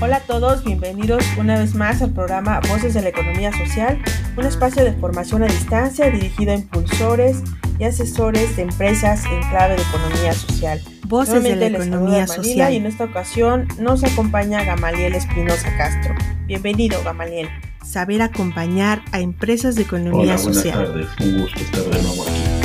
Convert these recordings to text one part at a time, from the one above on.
Hola a todos, bienvenidos una vez más al programa Voces de la Economía Social, un espacio de formación a distancia dirigido a impulsores y asesores de empresas en clave de economía social. Voces de la Economía Social. Y en esta ocasión nos acompaña Gamaliel Espinosa Castro. Bienvenido, Gamaliel. Saber acompañar a empresas de economía Hola, social. Buenas tardes, un gusto estar de nuevo aquí.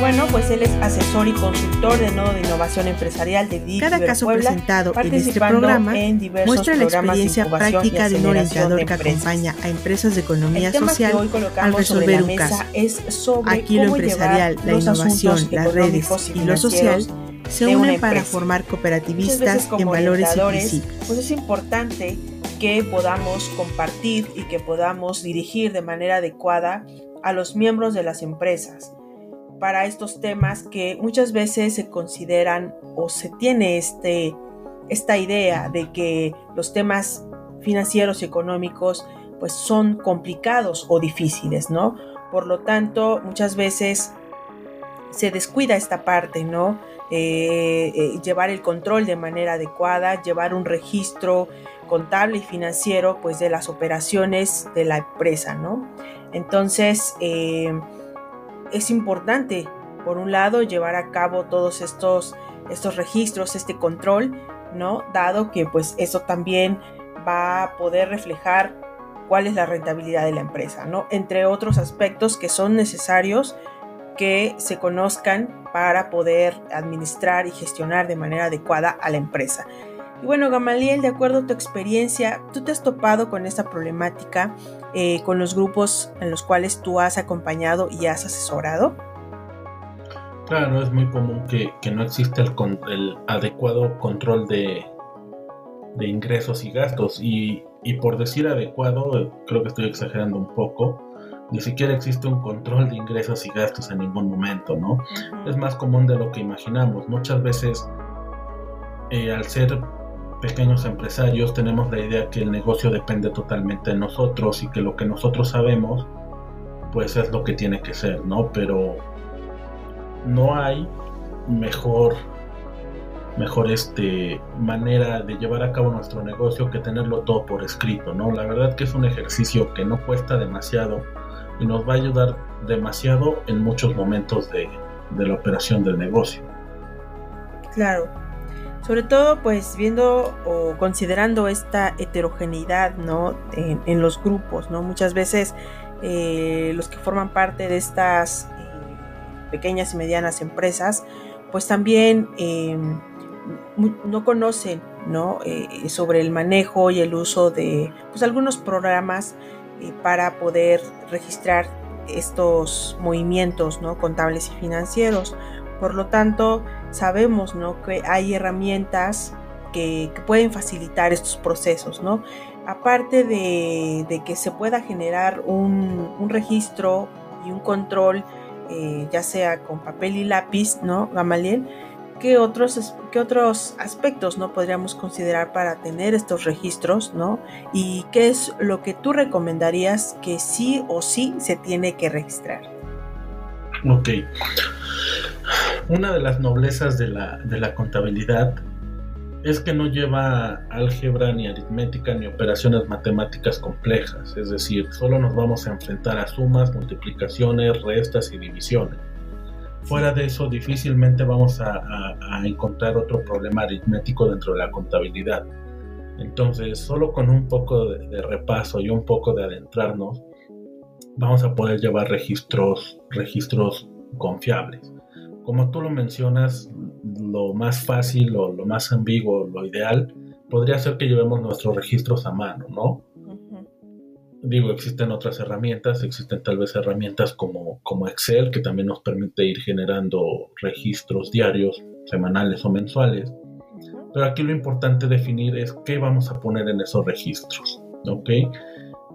Bueno, pues él es asesor y consultor de Nodo de Innovación Empresarial de DIC Cada caso Puebla, presentado en este participando programa en diversos muestra la experiencia práctica de un orientador que acompaña a empresas de economía social al resolver un caso. es sobre Aquí lo empresarial, la innovación, las redes y lo social se unen para formar cooperativistas en valores y principios. pues es importante que podamos compartir y que podamos dirigir de manera adecuada a los miembros de las empresas para estos temas que muchas veces se consideran o se tiene este, esta idea de que los temas financieros y económicos pues son complicados o difíciles, ¿no? Por lo tanto, muchas veces se descuida esta parte, ¿no? Eh, eh, llevar el control de manera adecuada, llevar un registro contable y financiero pues de las operaciones de la empresa, ¿no? Entonces, eh, es importante, por un lado, llevar a cabo todos estos, estos registros, este control, ¿no? Dado que pues eso también va a poder reflejar cuál es la rentabilidad de la empresa, ¿no? Entre otros aspectos que son necesarios que se conozcan para poder administrar y gestionar de manera adecuada a la empresa. Y bueno, Gamaliel, de acuerdo a tu experiencia, ¿tú te has topado con esta problemática eh, con los grupos en los cuales tú has acompañado y has asesorado? Claro, es muy común que, que no existe el, el adecuado control de, de ingresos y gastos. Y, y por decir adecuado, creo que estoy exagerando un poco, ni siquiera existe un control de ingresos y gastos en ningún momento, ¿no? es más común de lo que imaginamos. Muchas veces, eh, al ser pequeños empresarios, tenemos la idea que el negocio depende totalmente de nosotros y que lo que nosotros sabemos, pues es lo que tiene que ser, ¿no? Pero no hay mejor mejor este manera de llevar a cabo nuestro negocio que tenerlo todo por escrito, ¿no? La verdad que es un ejercicio que no cuesta demasiado y nos va a ayudar demasiado en muchos momentos de, de la operación del negocio. Claro. Sobre todo, pues viendo o considerando esta heterogeneidad, ¿no? En, los grupos, ¿no? Muchas veces eh, los que forman parte de estas eh, pequeñas y medianas empresas, pues también mu- no conocen, ¿no? Eh, sobre el manejo y el uso de, pues, algunos programas para poder registrar estos movimientos, ¿no? Contables y financieros. Por lo tanto, sabemos ¿no? que hay herramientas que, pueden facilitar estos procesos, ¿no? Aparte de, de que se pueda generar un, un registro y un control, eh, ya sea con papel y lápiz, ¿no, Gamaliel? ¿Qué otros, qué otros aspectos no podríamos considerar para tener estos registros, ¿no? ¿Y qué es lo que tú recomendarías que sí o sí se tiene que registrar? Ok. Una de las noblezas de la, de la contabilidad es que no lleva álgebra ni aritmética ni operaciones matemáticas complejas, es decir, solo nos vamos a enfrentar a sumas, multiplicaciones, restas y divisiones. Fuera de eso, difícilmente vamos a, a- a encontrar otro problema aritmético dentro de la contabilidad. Entonces, solo con un poco de, de repaso y un poco de adentrarnos, vamos a poder llevar registros, registros confiables. Como tú lo mencionas, lo más fácil o lo más ambiguo, lo ideal, podría ser que llevemos nuestros registros a mano, ¿no? Digo, existen otras herramientas, existen tal vez herramientas como, como Excel, que también nos permite ir generando registros diarios, semanales o mensuales. Pero aquí lo importante definir es qué vamos a poner en esos registros, ¿ok?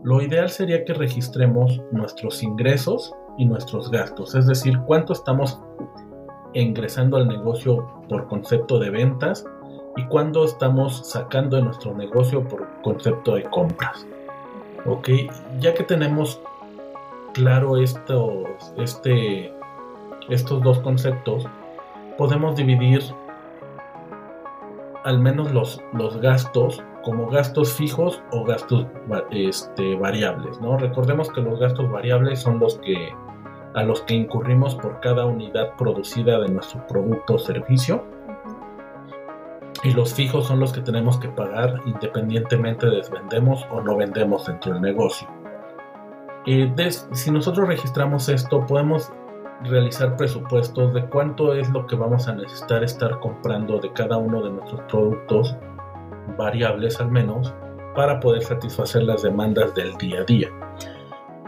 Lo ideal sería que registremos nuestros ingresos y nuestros gastos, es decir, cuánto estamos ingresando al negocio por concepto de ventas y cuándo estamos sacando de nuestro negocio por concepto de compras. Ok, ya que tenemos claro estos, este, estos dos conceptos, podemos dividir al menos los, los gastos como gastos fijos o gastos este, variables, ¿no? Recordemos que los gastos variables son los que a los que incurrimos por cada unidad producida de nuestro producto o servicio y los fijos son los que tenemos que pagar independientemente de si vendemos o no vendemos dentro del negocio. Eh, si nosotros registramos esto, podemos realizar presupuestos de cuánto es lo que vamos a necesitar estar comprando de cada uno de nuestros productos, variables al menos, para poder satisfacer las demandas del día a día.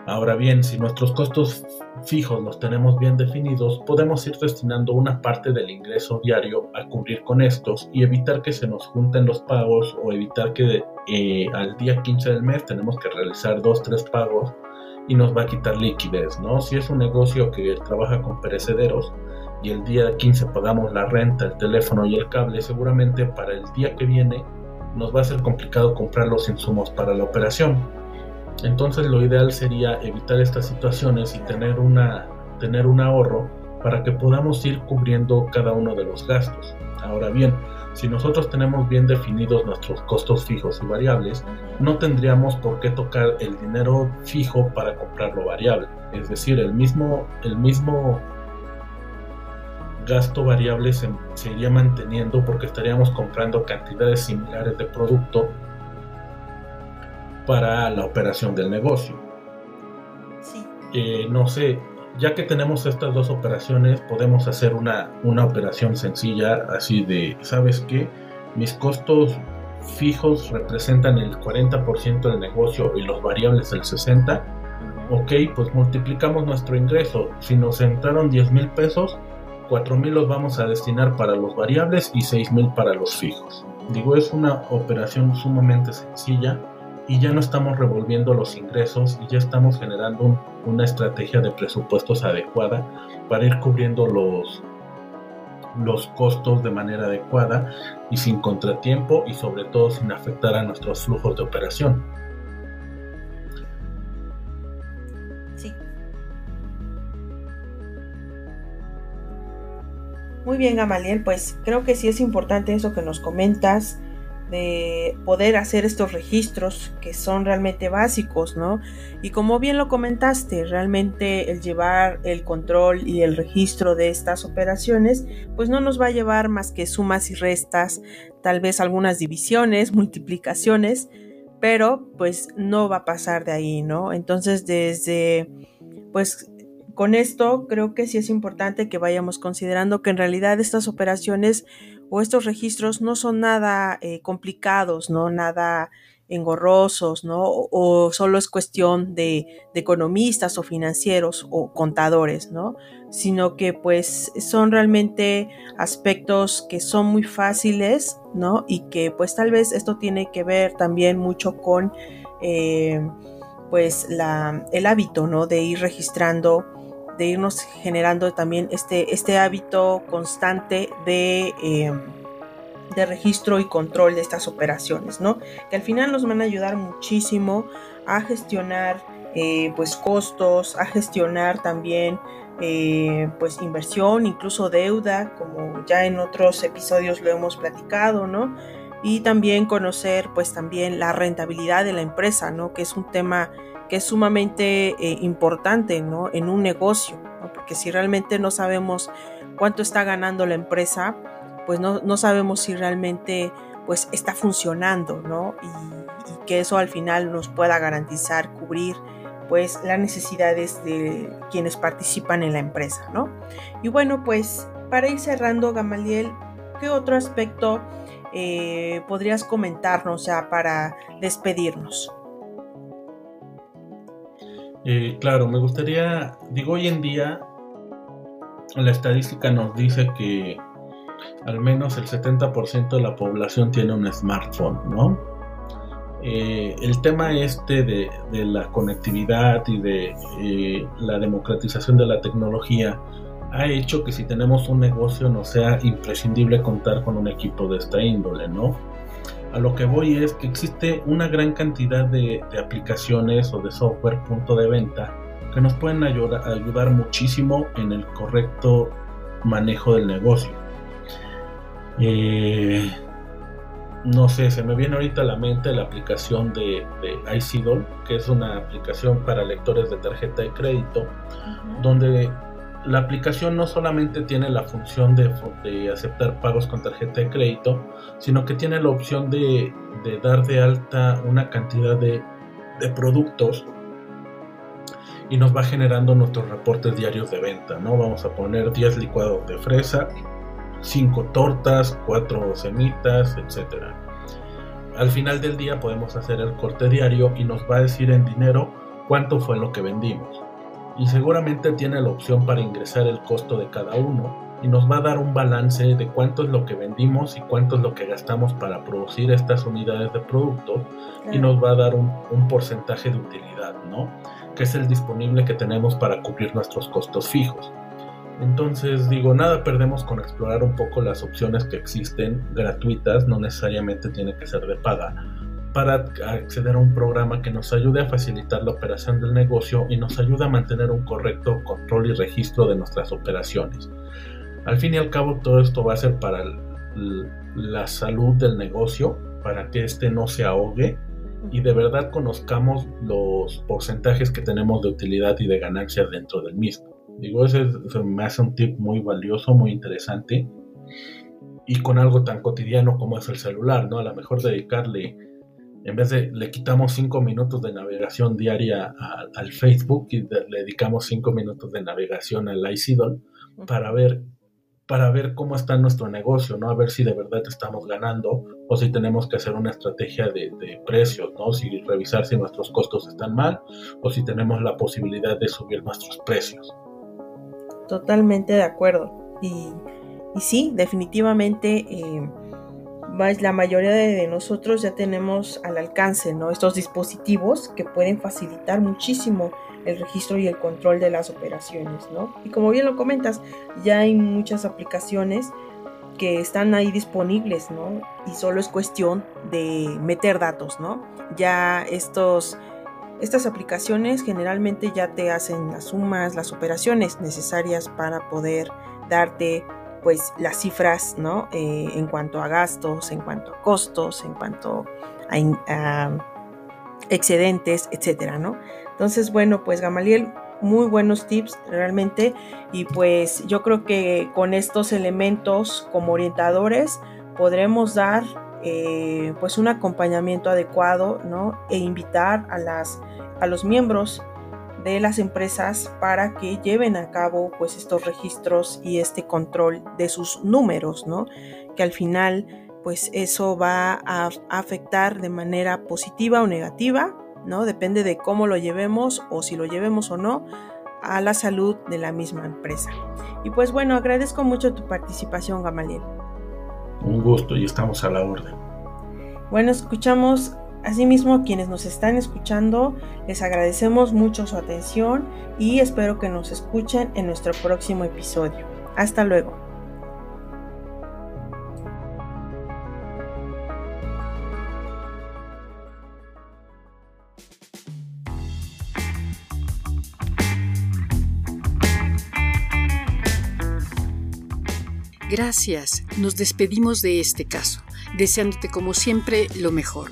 Ahora bien, si nuestros costos fijos los tenemos bien definidos, podemos ir destinando una parte del ingreso diario a cubrir con estos y evitar que se nos junten los pagos o evitar que eh, al día 15 del mes tenemos que realizar dos, tres pagos y nos va a quitar liquidez, ¿no? Si es un negocio que trabaja con perecederos y el día 15 pagamos la renta, el teléfono y el cable, seguramente para el día que viene nos va a ser complicado comprar los insumos para la operación entonces lo ideal sería evitar estas situaciones y tener, una, tener un ahorro para que podamos ir cubriendo cada uno de los gastos. Ahora bien, si nosotros tenemos bien definidos nuestros costos fijos y variables, no tendríamos por qué tocar el dinero fijo para comprar lo variable. Es decir, el mismo, el mismo gasto variable se, se iría manteniendo porque estaríamos comprando cantidades similares de producto para la operación del negocio. Eh, no sé, ya que tenemos estas dos operaciones, podemos hacer una, una operación sencilla así de, ¿sabes qué? Mis costos fijos representan el 40% del negocio y los variables el 60%. Ok, pues multiplicamos nuestro ingreso. Si nos entraron 10 mil pesos, 4 mil los vamos a destinar para los variables y 6 mil para los fijos. Digo, es una operación sumamente sencilla y ya no estamos revolviendo los ingresos y ya estamos generando una estrategia de presupuestos adecuada para ir cubriendo los, los costos de manera adecuada y sin contratiempo y sobre todo sin afectar a nuestros flujos de operación. Sí. Muy bien, Gamaliel, pues creo que sí es importante eso que nos comentas de poder hacer estos registros que son realmente básicos, ¿no? Y como bien lo comentaste, realmente el llevar el control y el registro de estas operaciones, pues no nos va a llevar más que sumas y restas, tal vez algunas divisiones, multiplicaciones, pero pues no va a pasar de ahí, ¿no? Entonces desde, pues con esto creo que sí es importante que vayamos considerando que en realidad estas operaciones o estos registros no son nada eh, complicados, ¿no? Nada engorrosos, ¿no? O, solo es cuestión de, economistas o financieros o contadores, ¿no? Sino que pues son realmente aspectos que son muy fáciles, ¿no? Y que pues tal vez esto tiene que ver también mucho con eh, pues la, el hábito, ¿no? De ir registrando de irnos generando también este, este hábito constante de, eh, de registro y control de estas operaciones, ¿no? Que al final nos van a ayudar muchísimo a gestionar eh, pues costos, a gestionar también eh, pues inversión, incluso deuda, como ya en otros episodios lo hemos platicado, ¿no? Y también conocer pues también la rentabilidad de la empresa, ¿no? Que es un tema que es sumamente eh, importante ¿no? en un negocio, porque si realmente no sabemos cuánto está ganando la empresa, pues no, no sabemos si realmente pues está funcionando, ¿no? Y, que eso al final nos pueda garantizar cubrir pues las necesidades de quienes participan en la empresa, ¿no? Y bueno, pues para ir cerrando, Gamaliel, ¿qué otro aspecto eh, podrías comentarnos para despedirnos? Eh, claro, me gustaría, digo, hoy en día la estadística nos dice que al menos el 70% de la población tiene un smartphone, ¿no? Eh, el tema este de, la conectividad y de eh, la democratización de la tecnología ha hecho que si tenemos un negocio no sea imprescindible contar con un equipo de esta índole, ¿no? A lo que voy es que existe una gran cantidad de, aplicaciones o de software punto de venta que nos pueden ayudar, muchísimo en el correcto manejo del negocio. Eh, no sé, se me viene ahorita a la mente la aplicación de, de iCidol, que es una aplicación para lectores de tarjeta de crédito, donde la aplicación no solamente tiene la función de, aceptar pagos con tarjeta de crédito, sino que tiene la opción de, dar de alta una cantidad de, de, productos y nos va generando nuestros reportes diarios de venta, ¿no? Vamos a poner 10 licuados de fresa, 5 tortas, 4 semitas, etc. Al final del día podemos hacer el corte diario y nos va a decir en dinero cuánto fue lo que vendimos y seguramente tiene la opción para ingresar el costo de cada uno y nos va a dar un balance de cuánto es lo que vendimos y cuánto es lo que gastamos para producir estas unidades de producto y nos va a dar un, porcentaje de utilidad, ¿no? Que es el disponible que tenemos para cubrir nuestros costos fijos. Entonces digo, nada perdemos con explorar un poco las opciones que existen gratuitas, no necesariamente tiene que ser de paga, para acceder a un programa que nos ayude a facilitar la operación del negocio y nos ayude a mantener un correcto control y registro de nuestras operaciones. Al fin y al cabo todo esto va a ser para la salud del negocio, para que éste no se ahogue y de verdad conozcamos los porcentajes que tenemos de utilidad y de ganancias dentro del mismo. Digo, ese, me hace un tip muy valioso, muy interesante y con algo tan cotidiano como es el celular, ¿no? A lo mejor dedicarle en vez de le quitamos cinco minutos de navegación diaria al Facebook y le dedicamos cinco minutos de navegación al ICIDOL para ver para ver cómo está nuestro negocio, ¿no? A ver si de verdad estamos ganando o si tenemos que hacer una estrategia de, de, precios, ¿no? Si revisar si nuestros costos están mal o si tenemos la posibilidad de subir nuestros precios. Totalmente de acuerdo. Y, y sí, definitivamente eh, la mayoría de nosotros ya tenemos al alcance ¿no? estos dispositivos que pueden facilitar muchísimo el registro y el control de las operaciones. ¿no? Y como bien lo comentas, ya hay muchas aplicaciones que están ahí disponibles, ¿no? Y solo es cuestión de meter datos, ¿no? Ya estos, estas aplicaciones generalmente ya te hacen las sumas, las operaciones necesarias para poder darte pues las cifras, ¿no? Eh, en cuanto a gastos, en cuanto a costos, en cuanto a, excedentes, etcétera, ¿no? Entonces, bueno, pues Gamaliel, muy buenos tips realmente y pues yo creo que con estos elementos como orientadores podremos dar eh, pues un acompañamiento adecuado, ¿no? E invitar a las a los miembros de las empresas para que lleven a cabo pues estos registros y este control de sus números, ¿no? Que al final pues eso va a afectar de manera positiva o negativa, ¿no? Depende de cómo lo llevemos o si lo llevemos o no a la salud de la misma empresa. Y pues bueno, agradezco mucho tu participación, Gamaliel. Un gusto y estamos a la orden. Bueno, escuchamos Asimismo, quienes nos están escuchando, les agradecemos mucho su atención y espero que nos escuchen en nuestro próximo episodio. Hasta luego. Gracias. Nos despedimos de este caso, deseándote como siempre lo mejor.